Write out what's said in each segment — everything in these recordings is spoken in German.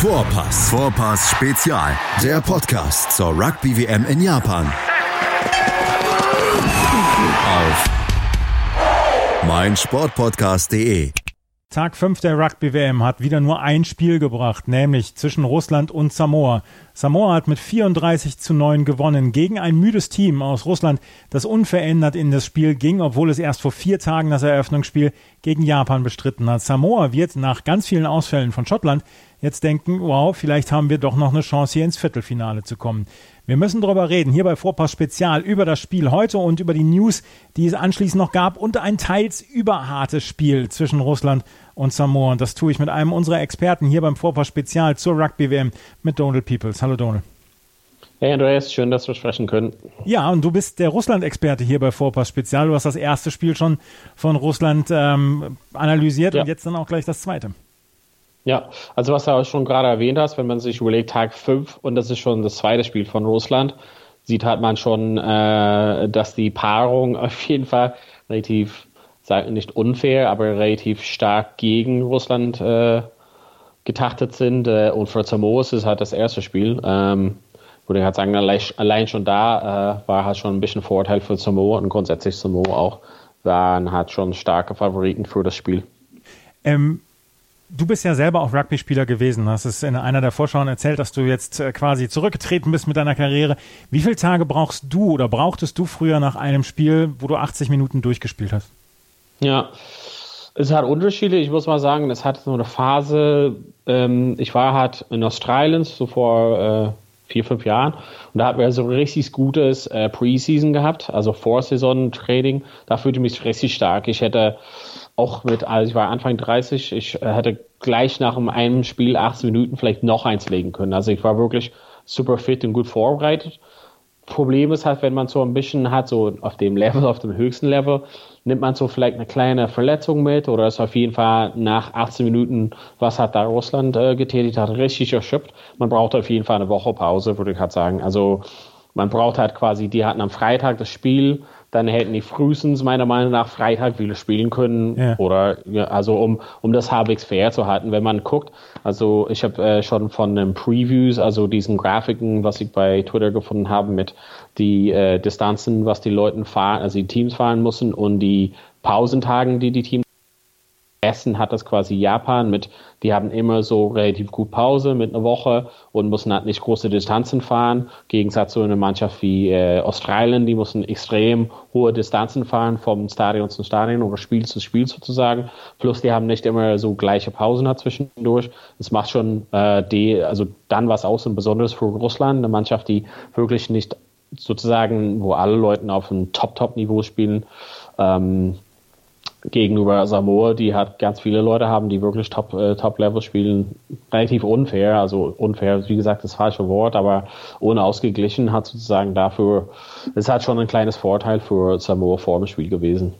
Vorpass. Vorpass Spezial. Der Podcast zur Rugby WM in Japan. Auf meinsportpodcast.de. Tag 5 der Rugby-WM hat wieder nur ein Spiel gebracht, nämlich zwischen Russland und Samoa. Samoa hat mit 34 zu 9 gewonnen gegen ein müdes Team aus Russland, das unverändert in das Spiel ging, obwohl es erst vor vier Tagen das Eröffnungsspiel gegen Japan bestritten hat. Samoa wird nach ganz vielen Ausfällen von Schottland jetzt denken, wow, vielleicht haben wir doch noch eine Chance, hier ins Viertelfinale zu kommen. Wir müssen darüber reden, hier bei Vorpass Spezial, über das Spiel heute und über die News, die es anschließend noch gab und ein teils überhartes Spiel zwischen Russland und Samoa. Und das tue ich mit einem unserer Experten hier beim Vorpass Spezial zur Rugby-WM mit Donald Peoples. Hallo Donald. Hey Andreas, schön, dass wir sprechen können. Ja, und du bist der Russland-Experte hier bei Vorpass Spezial. Du hast das erste Spiel schon von Russland ähm, analysiert ja. und jetzt dann auch gleich das zweite. Ja, also was du auch schon gerade erwähnt hast, wenn man sich überlegt, Tag 5 und das ist schon das zweite Spiel von Russland, sieht halt man schon, äh, dass die Paarung auf jeden Fall relativ, nicht unfair, aber relativ stark gegen Russland äh, getachtet sind. Äh, und für Samoa ist halt das erste Spiel. Ähm, würde ich halt sagen, allein, allein schon da äh, war halt schon ein bisschen Vorteil für Samoa und grundsätzlich Samoa auch waren halt schon starke Favoriten für das Spiel. Ähm, Du bist ja selber auch Rugby-Spieler gewesen. Hast es in einer der Vorschauen erzählt, dass du jetzt äh, quasi zurückgetreten bist mit deiner Karriere. Wie viele Tage brauchst du oder brauchtest du früher nach einem Spiel, wo du 80 Minuten durchgespielt hast? Ja, es hat Unterschiede. Ich muss mal sagen, es hat so eine Phase. Ähm, ich war halt in Australien so vor äh, vier, fünf Jahren und da hatten wir so ein richtig gutes äh, Preseason gehabt, also Vorsaison-Training. Da fühlte ich mich richtig stark. Ich hätte auch mit, also ich war Anfang 30, ich äh, hätte gleich nach einem Spiel 18 Minuten vielleicht noch eins legen können. Also ich war wirklich super fit und gut vorbereitet. Problem ist halt, wenn man so ein bisschen hat, so auf dem Level, auf dem höchsten Level, nimmt man so vielleicht eine kleine Verletzung mit oder ist auf jeden Fall nach 18 Minuten, was hat da Russland äh, getätigt hat, richtig erschöpft. Man braucht auf jeden Fall eine Woche Pause, würde ich halt sagen. Also man braucht halt quasi, die hatten am Freitag das Spiel, dann hätten die frühestens meiner Meinung nach Freitag wieder spielen können. Ja. Oder ja, also um, um das halbwegs fair zu halten, wenn man guckt. Also ich habe äh, schon von den Previews, also diesen Grafiken, was ich bei Twitter gefunden habe, mit die äh, Distanzen, was die Leute fahren, also die Teams fahren müssen und die Pausentagen, die die Teams Essen hat das quasi Japan mit, die haben immer so relativ gut Pause mit einer Woche und müssen halt nicht große Distanzen fahren. Gegensatz zu einer Mannschaft wie äh, Australien, die müssen extrem hohe Distanzen fahren vom Stadion zum Stadion oder Spiel zu Spiel sozusagen. Plus die haben nicht immer so gleiche Pausen dazwischendurch. Das macht schon äh, die, also dann was aus und besonders für Russland, eine Mannschaft, die wirklich nicht sozusagen, wo alle Leute auf einem Top-Top-Niveau spielen. Ähm, gegenüber Samoa, die hat ganz viele Leute haben, die wirklich Top, äh, Top Level spielen, relativ unfair, also unfair, wie gesagt, das falsche Wort, aber unausgeglichen hat sozusagen dafür, es hat schon ein kleines Vorteil für Samoa vor dem Spiel gewesen.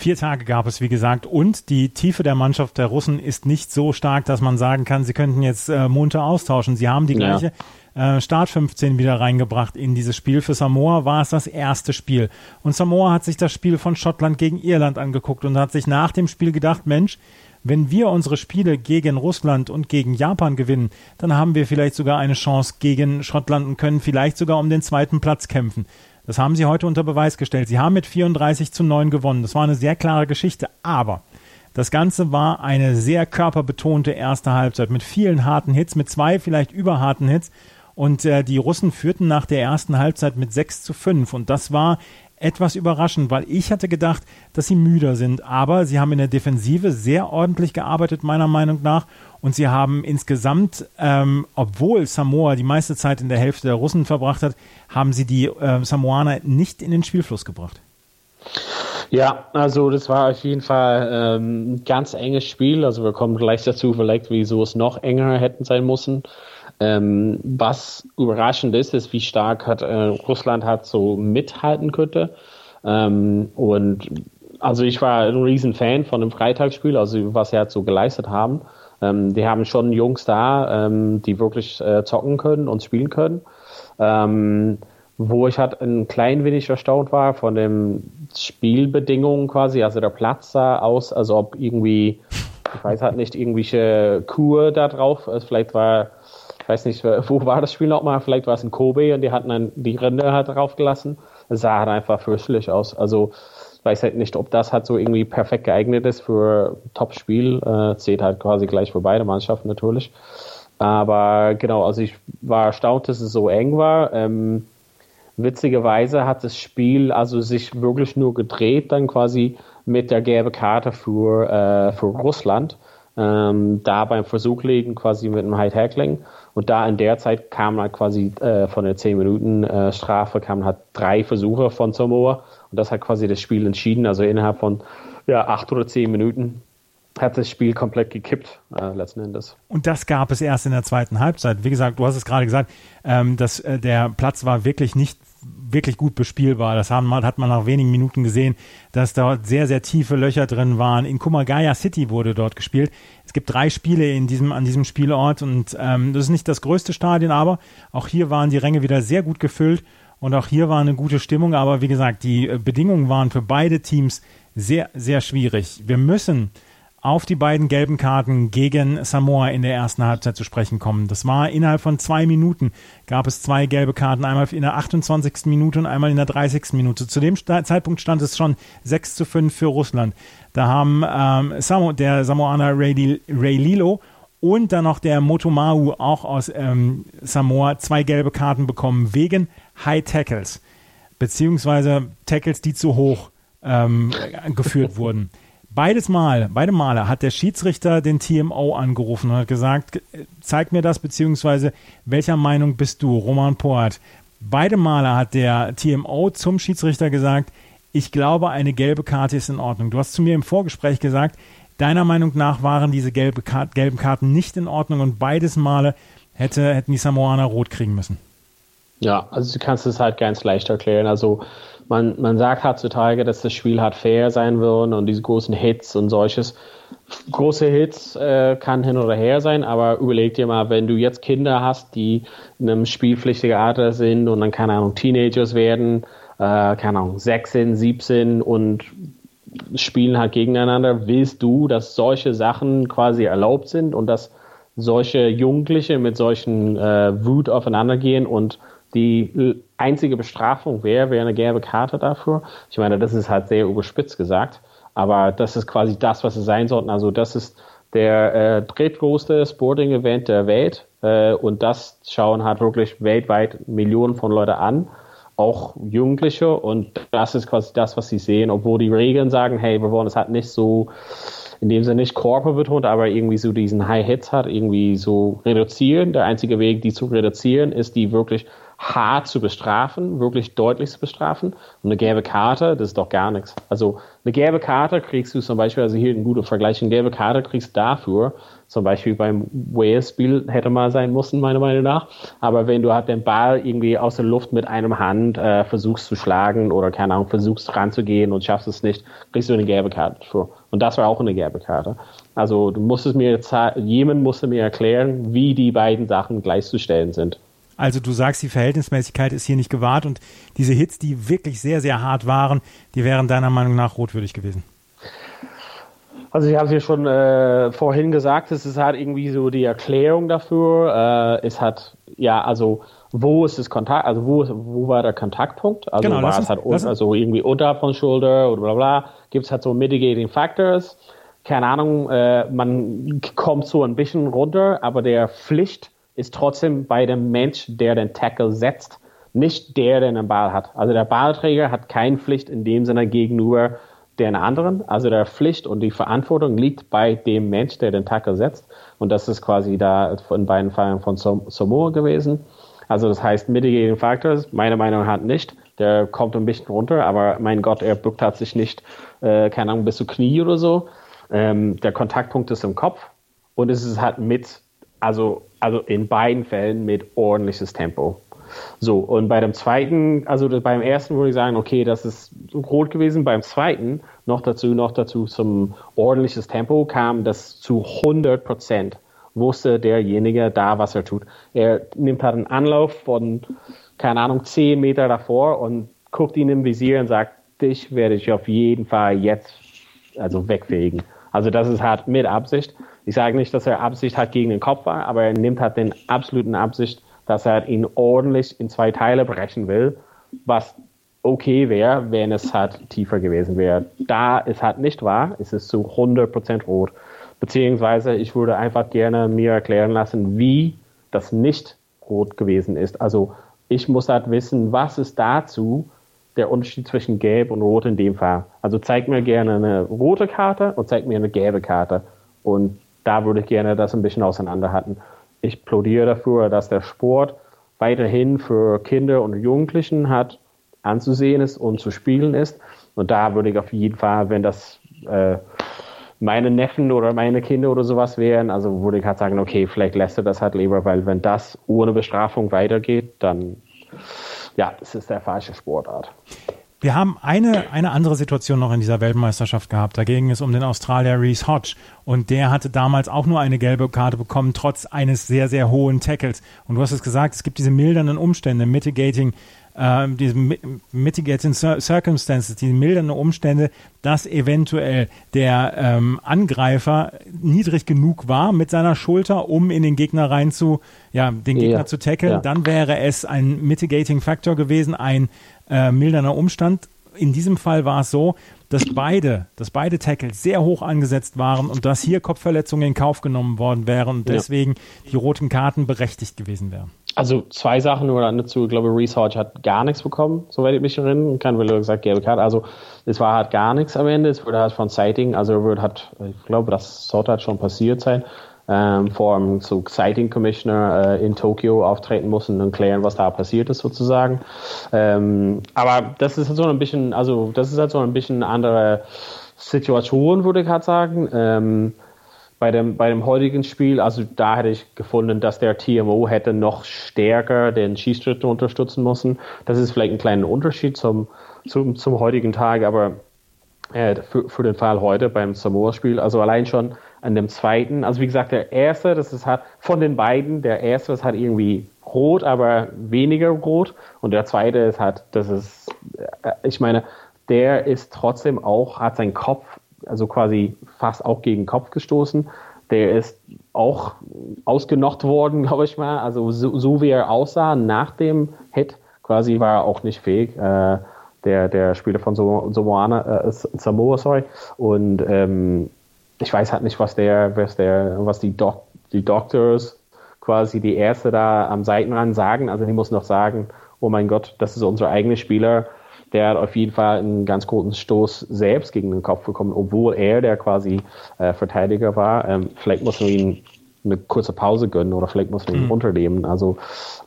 Vier Tage gab es, wie gesagt, und die Tiefe der Mannschaft der Russen ist nicht so stark, dass man sagen kann, sie könnten jetzt äh, munter austauschen. Sie haben die gleiche ja äh, Start 15 wieder reingebracht in dieses Spiel. Für Samoa war es das erste Spiel. Und Samoa hat sich das Spiel von Schottland gegen Irland angeguckt und hat sich nach dem Spiel gedacht, Mensch, wenn wir unsere Spiele gegen Russland und gegen Japan gewinnen, dann haben wir vielleicht sogar eine Chance gegen Schottland und können vielleicht sogar um den zweiten Platz kämpfen. Das haben sie heute unter Beweis gestellt. Sie haben mit 34 zu 9 gewonnen. Das war eine sehr klare Geschichte. Aber das Ganze war eine sehr körperbetonte erste Halbzeit mit vielen harten Hits, mit zwei vielleicht überharten Hits. Und äh, die Russen führten nach der ersten Halbzeit mit 6 zu 5. Und das war etwas überraschend, weil ich hatte gedacht, dass sie müder sind. Aber sie haben in der Defensive sehr ordentlich gearbeitet, meiner Meinung nach. Und sie haben insgesamt, ähm, obwohl Samoa die meiste Zeit in der Hälfte der Russen verbracht hat, haben sie die äh, Samoaner nicht in den Spielfluss gebracht. Ja, also das war auf jeden Fall ähm, ein ganz enges Spiel. Also wir kommen gleich dazu, vielleicht wieso es noch enger hätten sein müssen. Ähm, was überraschend ist, ist, wie stark hat äh, Russland hat so mithalten könnte. Ähm, und also ich war ein riesen Fan von dem Freitagsspiel, also was sie halt so geleistet haben. Ähm, die haben schon Jungs da, ähm, die wirklich äh, zocken können und spielen können. Ähm, wo ich halt ein klein wenig erstaunt war von den Spielbedingungen quasi, also der Platz sah aus, als ob irgendwie Ich weiß halt nicht, irgendwelche Kur da drauf. Also vielleicht war, ich weiß nicht, wo war das Spiel nochmal? Vielleicht war es in Kobe und die hatten dann die Rinde halt drauf gelassen. Es sah halt einfach fürchterlich aus. Also, weiß halt nicht, ob das halt so irgendwie perfekt geeignet ist für Top-Spiel. Äh, zählt halt quasi gleich für beide Mannschaften natürlich. Aber genau, also ich war erstaunt, dass es so eng war. Ähm, witzigerweise hat das Spiel also sich wirklich nur gedreht, dann quasi mit der gelben Karte für, äh, für Russland. Ähm, da beim Versuch liegen quasi mit einem High Tackling. Und da in der Zeit kam halt quasi äh, von der 10 Minuten äh, Strafe kamen halt drei Versuche von Samoa. Und das hat quasi das Spiel entschieden. Also innerhalb von ja, acht oder zehn Minuten hat das Spiel komplett gekippt, äh, letzten Endes. Und das gab es erst in der zweiten Halbzeit. Wie gesagt, du hast es gerade gesagt, ähm, dass äh, der Platz war wirklich nicht wirklich gut bespielbar. Das haben, hat man nach wenigen Minuten gesehen, dass dort sehr, sehr tiefe Löcher drin waren. In Kumagaya City wurde dort gespielt. Es gibt drei Spiele in diesem, an diesem Spielort und ähm, das ist nicht das größte Stadion, aber auch hier waren die Ränge wieder sehr gut gefüllt und auch hier war eine gute Stimmung. Aber wie gesagt, die äh, Bedingungen waren für beide Teams sehr, sehr schwierig. Wir müssen auf die beiden gelben Karten gegen Samoa in der ersten Halbzeit zu sprechen kommen. Das war innerhalb von zwei Minuten gab es zwei gelbe Karten, einmal in der 28. Minute und einmal in der 30. Minute. Zu dem Zeitpunkt stand es schon 6 zu 5 für Russland. Da haben ähm, Samo, der Samoaner Ray, Ray Lilo und dann noch der Motomahu auch aus ähm, Samoa zwei gelbe Karten bekommen wegen High Tackles, beziehungsweise Tackles, die zu hoch ähm, geführt wurden. Beides Mal, beide Male hat der Schiedsrichter den TMO angerufen und hat gesagt, zeig mir das, beziehungsweise welcher Meinung bist du, Roman Poat? Beide Male hat der TMO zum Schiedsrichter gesagt, ich glaube, eine gelbe Karte ist in Ordnung. Du hast zu mir im Vorgespräch gesagt, deiner Meinung nach waren diese gelbe Karte, gelben Karten nicht in Ordnung und beides Male hätte, hätten die Samoaner rot kriegen müssen. Ja, also du kannst es halt ganz leicht erklären. Also man, man sagt heutzutage, dass das Spiel halt fair sein wird und diese großen Hits und solches. Große Hits äh, kann hin oder her sein, aber überleg dir mal, wenn du jetzt Kinder hast, die in einem spielpflichtigen Alter sind und dann, keine Ahnung, Teenagers werden, äh, keine Ahnung, 16, 17 und spielen halt gegeneinander, willst du, dass solche Sachen quasi erlaubt sind und dass solche Jugendliche mit solchen äh, Wut aufeinander gehen und die einzige Bestrafung wäre, wäre eine gelbe Karte dafür. Ich meine, das ist halt sehr überspitzt gesagt, aber das ist quasi das, was es sein sollte. Also das ist der äh, drittgrößte Sporting-Event der Welt äh, und das schauen halt wirklich weltweit Millionen von Leuten an, auch Jugendliche und das ist quasi das, was sie sehen, obwohl die Regeln sagen, hey, wir wollen es halt nicht so in dem Sinne nicht Körper betont, aber irgendwie so diesen High Hits hat, irgendwie so reduzieren. Der einzige Weg, die zu reduzieren, ist die wirklich hart zu bestrafen, wirklich deutlich zu bestrafen. Und eine gelbe Karte, das ist doch gar nichts. Also eine gelbe Karte kriegst du zum Beispiel, also hier ein guter Vergleich, eine gelbe Karte kriegst du dafür, zum Beispiel beim Wales-Spiel hätte mal sein müssen, meiner Meinung nach. Aber wenn du halt den Ball irgendwie aus der Luft mit einem Hand äh, versuchst zu schlagen oder keine Ahnung, versuchst ranzugehen und schaffst es nicht, kriegst du eine gelbe Karte dafür. Und das war auch eine gelbe Karte. Also du musstest mir, jemand musste mir erklären, wie die beiden Sachen gleichzustellen sind. Also du sagst, die Verhältnismäßigkeit ist hier nicht gewahrt und diese Hits, die wirklich sehr, sehr hart waren, die wären deiner Meinung nach rotwürdig gewesen. Also ich habe es ja schon äh, vorhin gesagt, es ist halt irgendwie so die Erklärung dafür. Äh, es hat, ja, also wo ist das Kontakt, also wo, wo war der Kontaktpunkt? Also genau, war es halt un, also irgendwie unterhalb von Schulter oder bla bla. Gibt es halt so Mitigating Factors. Keine Ahnung, äh, man kommt so ein bisschen runter, aber der Pflicht ist trotzdem bei dem Mensch, der den Tackle setzt, nicht der, der den Ball hat. Also der Ballträger hat keine Pflicht in dem Sinne gegenüber den anderen. Also der Pflicht und die Verantwortung liegt bei dem Mensch, der den Tackle setzt. Und das ist quasi da in beiden Fällen von Samoa gewesen. Also das heißt, Mitigating Factors, meiner Meinung nach nicht. Der kommt ein bisschen runter, aber mein Gott, er bückt hat sich nicht, äh, keine Ahnung, bis zu Knie oder so. Ähm, der Kontaktpunkt ist im Kopf und es ist halt mit also, also in beiden Fällen mit ordentliches Tempo. So, und bei dem zweiten, also beim ersten würde ich sagen, okay, das ist rot gewesen. Beim zweiten, noch dazu, noch dazu zum ordentliches Tempo kam das zu 100 Prozent. Wusste derjenige da, was er tut. Er nimmt halt einen Anlauf von, keine Ahnung, 10 Meter davor und guckt ihn im Visier und sagt, dich werde ich auf jeden Fall jetzt also wegfegen. Also das ist halt mit Absicht. Ich sage nicht, dass er Absicht hat gegen den Kopf war, aber er nimmt halt den absoluten Absicht, dass er ihn ordentlich in zwei Teile brechen will, was okay wäre, wenn es halt tiefer gewesen wäre. Da es halt nicht war, ist es zu 100% rot. Beziehungsweise ich würde einfach gerne mir erklären lassen, wie das nicht rot gewesen ist. Also ich muss halt wissen, was ist dazu der Unterschied zwischen gelb und rot in dem Fall. Also zeig mir gerne eine rote Karte und zeig mir eine gelbe Karte. Und da würde ich gerne das ein bisschen auseinanderhalten. Ich plädiere dafür, dass der Sport weiterhin für Kinder und Jugendlichen hat anzusehen ist und zu spielen ist. Und da würde ich auf jeden Fall, wenn das äh, meine Neffen oder meine Kinder oder sowas wären, also würde ich halt sagen, okay, vielleicht lässt er das halt lieber, weil wenn das ohne Bestrafung weitergeht, dann ja, es ist der falsche Sportart. Wir haben eine, eine andere Situation noch in dieser Weltmeisterschaft gehabt. Da ging es um den Australier Reese Hodge. Und der hatte damals auch nur eine gelbe Karte bekommen, trotz eines sehr, sehr hohen Tackles. Und du hast es gesagt, es gibt diese mildernden Umstände, mitigating äh, diese Mitigating Circumstances, die mildernde Umstände, dass eventuell der ähm, Angreifer niedrig genug war mit seiner Schulter, um in den Gegner rein zu, ja, den Gegner ja. zu tackeln, ja. dann wäre es ein Mitigating Factor gewesen, ein äh, mildernder Umstand. In diesem Fall war es so, dass beide, dass beide Tackles sehr hoch angesetzt waren und dass hier Kopfverletzungen in Kauf genommen worden wären und deswegen ja. die roten Karten berechtigt gewesen wären. Also zwei Sachen nur dazu. Ich glaube, Hodge hat gar nichts bekommen, soweit ich mich erinnere. Kein Wille gesagt, gelbe Karte. Also es war halt gar nichts am Ende. Es wurde halt von Sighting, also wird halt, ich glaube, das sollte halt schon passiert sein. Ähm, vor einem so Sighting Commissioner äh, in Tokio auftreten müssen und klären, was da passiert ist sozusagen. Ähm, aber das ist halt so ein bisschen, also das ist halt so ein bisschen andere Situation, würde ich halt sagen. Ähm, bei dem, bei dem heutigen Spiel, also da hätte ich gefunden, dass der TMO hätte noch stärker den Schießschritt unterstützen müssen. Das ist vielleicht ein kleiner Unterschied zum, zum, zum heutigen Tag, aber äh, für, für den Fall heute beim Samoa-Spiel, also allein schon an dem zweiten, also wie gesagt, der erste, das ist halt von den beiden, der erste ist halt irgendwie rot, aber weniger rot. Und der zweite ist halt, das ist, äh, ich meine, der ist trotzdem auch, hat seinen Kopf also quasi fast auch gegen den Kopf gestoßen. Der ist auch ausgenockt worden, glaube ich mal. Also so, so, wie er aussah nach dem Hit, quasi war er auch nicht fähig. Äh, der, der Spieler von Samoa, äh, Samoa sorry. Und ähm, ich weiß halt nicht, was der, was der, was die, Doc, die Doctors quasi die Erste da am Seitenrand sagen. Also die muss noch sagen, oh mein Gott, das ist unser eigener Spieler der hat auf jeden Fall einen ganz großen Stoß selbst gegen den Kopf bekommen, obwohl er der quasi äh, Verteidiger war. Ähm, vielleicht muss man ihn eine kurze Pause gönnen oder vielleicht muss man ihn mhm. unternehmen. Also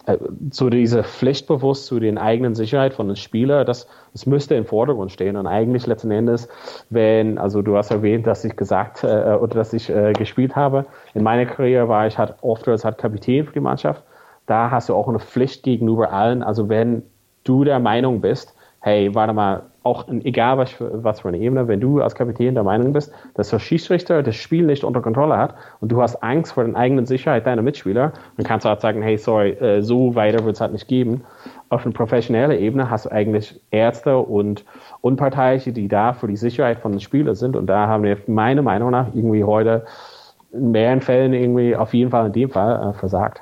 äh, so diese Pflichtbewusst zu den eigenen Sicherheit von den Spielern, das, das müsste im Vordergrund stehen. Und eigentlich letzten Endes, wenn, also du hast erwähnt, dass ich gesagt äh, oder dass ich äh, gespielt habe. In meiner Karriere war ich halt oft als halt Kapitän für die Mannschaft. Da hast du auch eine Pflicht gegenüber allen. Also wenn du der Meinung bist, hey, warte mal, auch egal was für, was für eine Ebene, wenn du als Kapitän der Meinung bist, dass der Schiedsrichter das Spiel nicht unter Kontrolle hat und du hast Angst vor der eigenen Sicherheit deiner Mitspieler, dann kannst du halt sagen, hey, sorry, äh, so weiter wird es halt nicht geben. Auf einer professionellen Ebene hast du eigentlich Ärzte und Unparteiische, die da für die Sicherheit von den Spielern sind und da haben wir meiner Meinung nach irgendwie heute in mehreren Fällen irgendwie auf jeden Fall in dem Fall äh, versagt.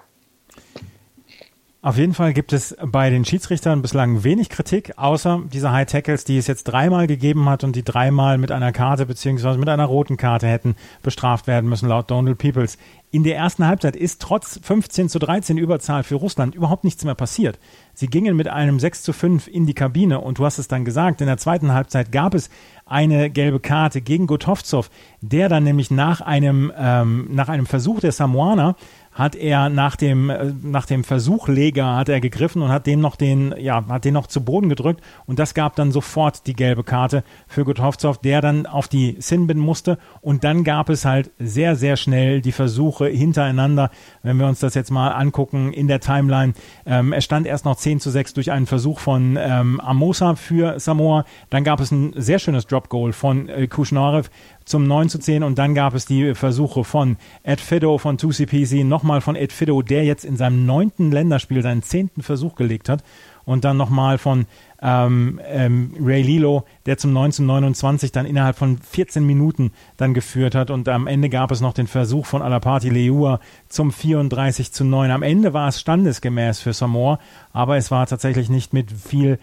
Auf jeden Fall gibt es bei den Schiedsrichtern bislang wenig Kritik, außer diese High Tackles, die es jetzt dreimal gegeben hat und die dreimal mit einer Karte beziehungsweise mit einer roten Karte hätten bestraft werden müssen, laut Donald Peoples. In der ersten Halbzeit ist trotz 15 zu 13 Überzahl für Russland überhaupt nichts mehr passiert. Sie gingen mit einem 6 zu 5 in die Kabine und du hast es dann gesagt, in der zweiten Halbzeit gab es eine gelbe Karte gegen Gotovtsov, der dann nämlich nach einem, ähm, nach einem Versuch der Samoaner hat er nach dem, äh, nach dem Versuchleger hat er gegriffen und hat den noch den, ja, hat den noch zu Boden gedrückt. Und das gab dann sofort die gelbe Karte für Gutowzow, der dann auf die Sinbin musste. Und dann gab es halt sehr, sehr schnell die Versuche hintereinander, wenn wir uns das jetzt mal angucken in der Timeline. Ähm, es stand erst noch 10 zu 6 durch einen Versuch von ähm, Amosa für Samoa, dann gab es ein sehr schönes Drop Goal von äh, Kushnarev zum 9 zu 10 und dann gab es die Versuche von Ed Fido von 2CPC, nochmal von Ed Fido, der jetzt in seinem neunten Länderspiel seinen zehnten Versuch gelegt hat und dann nochmal von ähm, ähm, Ray Lilo, der zum 1929 dann innerhalb von 14 Minuten dann geführt hat und am Ende gab es noch den Versuch von Alapati Leua zum 34 zu 9. Am Ende war es standesgemäß für Samoa, aber es war tatsächlich nicht mit viel,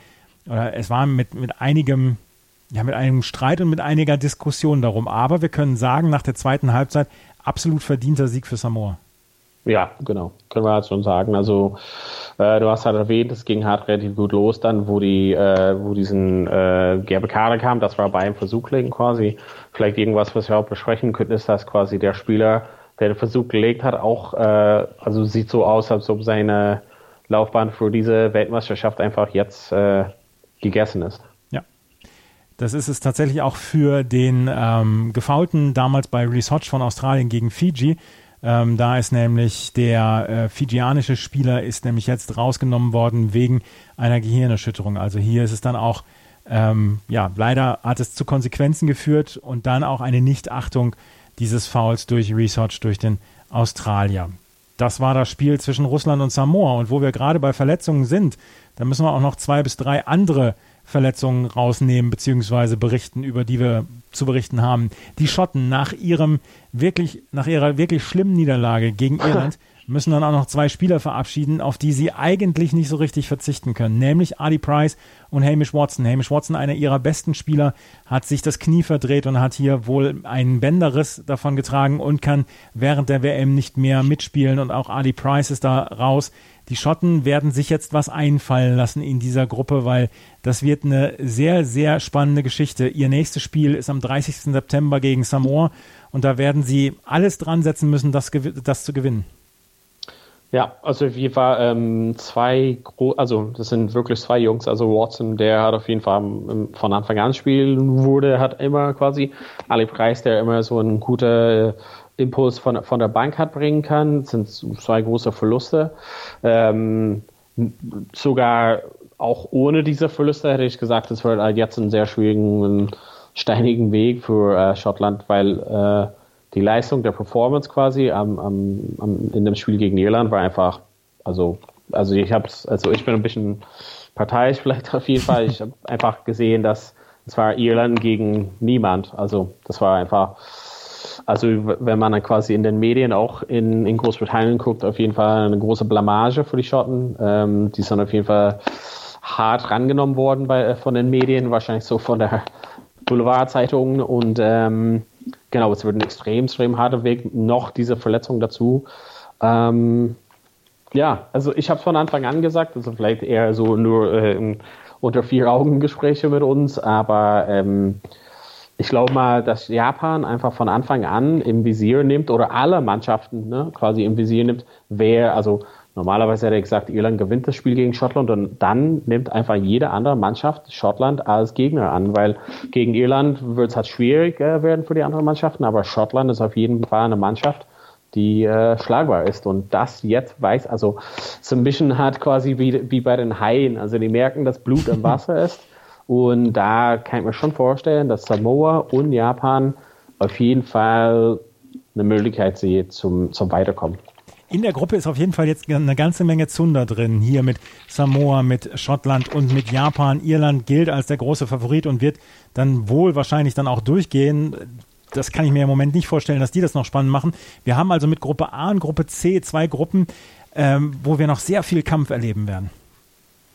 oder es war mit, mit einigem, ja, mit einem Streit und mit einiger Diskussion darum. Aber wir können sagen, nach der zweiten Halbzeit absolut verdienter Sieg für Samoa. Ja, genau, können wir halt schon sagen. Also äh, du hast halt erwähnt, es ging halt relativ gut los dann, wo die, äh, wo diesen äh, gelbe Karte kam. Das war beim Versuchlegen quasi. Vielleicht irgendwas, was wir auch besprechen könnten, ist, dass quasi der Spieler, der den Versuch gelegt hat, auch, äh, also sieht so aus, als ob seine Laufbahn für diese Weltmeisterschaft einfach jetzt äh, gegessen ist. Das ist es tatsächlich auch für den ähm, Gefaulten damals bei Reese Hodge von Australien gegen Fiji ähm, da ist nämlich der äh, fijianische Spieler ist nämlich jetzt rausgenommen worden wegen einer Gehirnerschütterung. Also hier ist es dann auch, ähm, ja, leider hat es zu Konsequenzen geführt und dann auch eine Nichtachtung dieses Fouls durch Research durch den Australier. Das war das Spiel zwischen Russland und Samoa. Und wo wir gerade bei Verletzungen sind, da müssen wir auch noch zwei bis drei andere Verletzungen rausnehmen beziehungsweise berichten, über die wir zu berichten haben. Die Schotten nach ihrem wirklich, nach ihrer wirklich schlimmen Niederlage gegen Irland müssen dann auch noch zwei Spieler verabschieden, auf die sie eigentlich nicht so richtig verzichten können, nämlich Ali Price und Hamish Watson. Hamish Watson, einer ihrer besten Spieler, hat sich das Knie verdreht und hat hier wohl einen Bänderriss davon getragen und kann während der WM nicht mehr mitspielen und auch Ali Price ist da raus. Die Schotten werden sich jetzt was einfallen lassen in dieser Gruppe, weil das wird eine sehr, sehr spannende Geschichte. Ihr nächstes Spiel ist am 30. September gegen Samoa und da werden sie alles dran setzen müssen, das, das zu gewinnen. Ja, also wie war ähm, zwei, also das sind wirklich zwei Jungs. Also Watson, der hat auf jeden Fall von Anfang an spielen wurde, hat immer quasi Ali Preis, der immer so ein guter Impuls von, von der Bank hat bringen kann, das sind zwei große Verluste. Ähm, sogar auch ohne diese Verluste hätte ich gesagt, es wird halt jetzt einen sehr schwierigen, steinigen Weg für äh, Schottland, weil äh, die Leistung der Performance quasi am, am, am, in dem Spiel gegen Irland war einfach, also, also ich hab's, also ich bin ein bisschen parteiisch vielleicht auf jeden Fall. Ich habe einfach gesehen, dass es war Irland gegen niemand. Also das war einfach also wenn man dann quasi in den Medien auch in, in Großbritannien guckt, auf jeden Fall eine große Blamage für die Schotten. Ähm, die sind auf jeden Fall hart rangenommen worden bei, äh, von den Medien, wahrscheinlich so von der Boulevardzeitung und ähm, genau, es wird ein extrem, extrem harter Weg, noch diese Verletzung dazu. Ähm, ja, also ich habe von Anfang an gesagt, also vielleicht eher so nur äh, unter vier Augen Gespräche mit uns, aber ähm, ich glaube mal, dass Japan einfach von Anfang an im Visier nimmt oder alle Mannschaften ne, quasi im Visier nimmt, wer, also normalerweise hätte er gesagt, Irland gewinnt das Spiel gegen Schottland und dann nimmt einfach jede andere Mannschaft Schottland als Gegner an, weil gegen Irland wird es halt schwierig äh, werden für die anderen Mannschaften, aber Schottland ist auf jeden Fall eine Mannschaft, die äh, schlagbar ist. Und das jetzt weiß, also so ein bisschen hat quasi wie, wie bei den Haien, also die merken, dass Blut im Wasser ist und da kann ich mir schon vorstellen, dass Samoa und Japan auf jeden Fall eine Möglichkeit sehen zum, zum Weiterkommen. In der Gruppe ist auf jeden Fall jetzt eine ganze Menge Zunder drin. Hier mit Samoa, mit Schottland und mit Japan. Irland gilt als der große Favorit und wird dann wohl wahrscheinlich dann auch durchgehen. Das kann ich mir im Moment nicht vorstellen, dass die das noch spannend machen. Wir haben also mit Gruppe A und Gruppe C zwei Gruppen, ähm, wo wir noch sehr viel Kampf erleben werden.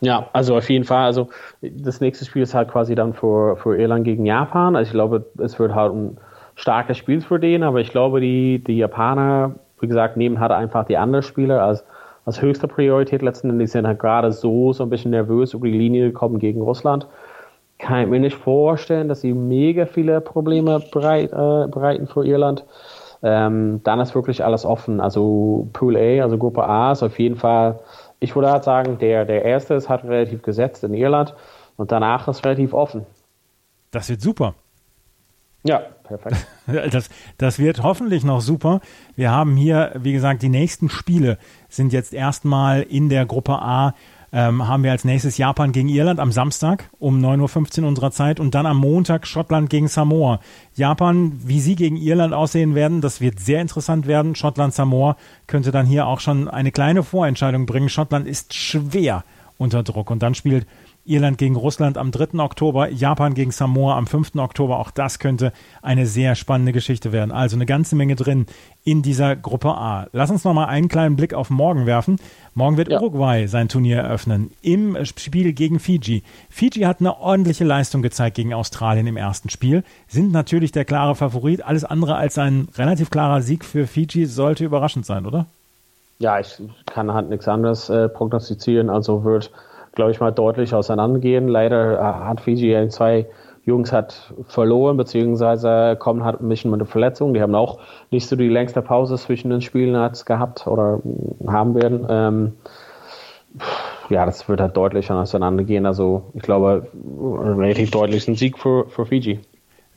Ja, also auf jeden Fall. Also das nächste Spiel ist halt quasi dann für, für Irland gegen Japan. Also ich glaube, es wird halt ein starkes Spiel für den, aber ich glaube, die, die Japaner, wie gesagt, nehmen halt einfach die anderen Spieler als, als höchste Priorität letzten Endes. Sind halt gerade so, so ein bisschen nervös über die Linie gekommen gegen Russland. Kann ich mir nicht vorstellen, dass sie mega viele Probleme bereit, äh, bereiten für Irland. Ähm, dann ist wirklich alles offen. Also Pool A, also Gruppe A ist auf jeden Fall ich würde halt sagen, der, der erste ist halt relativ gesetzt in Irland und danach ist relativ offen. Das wird super. Ja, perfekt. Das, das wird hoffentlich noch super. Wir haben hier, wie gesagt, die nächsten Spiele sind jetzt erstmal in der Gruppe A ähm, haben wir als nächstes Japan gegen Irland am Samstag um 9.15 Uhr unserer Zeit und dann am Montag Schottland gegen Samoa. Japan, wie sie gegen Irland aussehen werden, das wird sehr interessant werden. Schottland, Samoa könnte dann hier auch schon eine kleine Vorentscheidung bringen. Schottland ist schwer unter Druck. Und dann spielt Irland gegen Russland am 3. Oktober, Japan gegen Samoa am 5. Oktober. Auch das könnte eine sehr spannende Geschichte werden. Also eine ganze Menge drin in dieser Gruppe A. Lass uns noch mal einen kleinen Blick auf morgen werfen. Morgen wird ja. Uruguay sein Turnier eröffnen im Spiel gegen Fiji. Fiji hat eine ordentliche Leistung gezeigt gegen Australien im ersten Spiel, sind natürlich der klare Favorit. Alles andere als ein relativ klarer Sieg für Fiji sollte überraschend sein, oder? Ja, ich kann halt nichts anderes äh, prognostizieren. Also wird glaube ich mal, deutlich auseinandergehen. Leider äh, hat Fiji zwei Jungs hat verloren, beziehungsweise kommen hat ein bisschen mit einer Verletzung. Die haben auch nicht so die längste Pause zwischen den Spielen gehabt oder haben werden. Ähm, ja, das wird halt deutlich auseinandergehen. Also ich glaube, relativ deutlich ein Sieg für, für Fiji.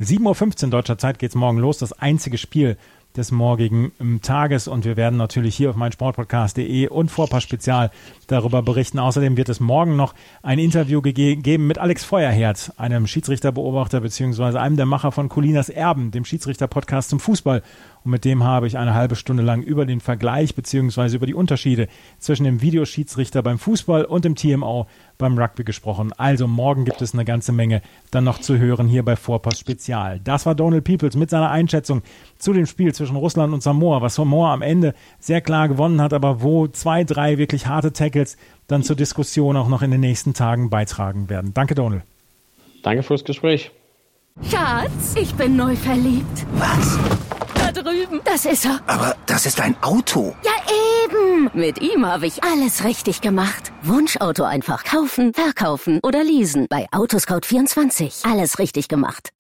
7.15 Uhr deutscher Zeit geht es morgen los. Das einzige Spiel des morgigen ähm, Tages und wir werden natürlich hier auf meinsportpodcast.de und Vorpass Spezial darüber berichten. Außerdem wird es morgen noch ein Interview geben mit Alex Feuerherz, einem Schiedsrichterbeobachter beziehungsweise einem der Macher von Colinas Erben, dem Schiedsrichterpodcast zum Fußball und mit dem habe ich eine halbe Stunde lang über den Vergleich beziehungsweise über die Unterschiede zwischen dem Videoschiedsrichter beim Fußball und dem TMO beim Rugby gesprochen. Also morgen gibt es eine ganze Menge dann noch zu hören hier bei Vorpost Spezial. Das war Donald Peoples mit seiner Einschätzung zu dem Spiel zwischen Russland und Samoa, was Samoa am Ende sehr klar gewonnen hat, aber wo zwei, drei wirklich harte Tackles dann zur Diskussion auch noch in den nächsten Tagen beitragen werden. Danke, Donald. Danke fürs Gespräch. Schatz, ich bin neu verliebt. Was? drüben. Das ist er. Aber das ist ein Auto. Ja, eben. Mit ihm habe ich alles richtig gemacht. Wunschauto einfach kaufen, verkaufen oder leasen. Bei Autoscout24. Alles richtig gemacht.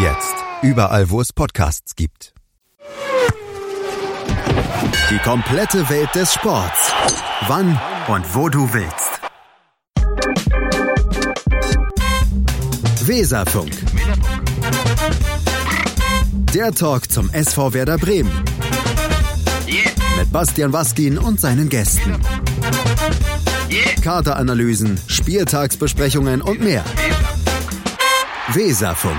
Jetzt überall, wo es Podcasts gibt. Die komplette Welt des Sports. Wann und wo du willst. Weserfunk. Der Talk zum SV Werder Bremen. Mit Bastian Waskin und seinen Gästen. Kaderanalysen, Spieltagsbesprechungen und mehr. Weserfunk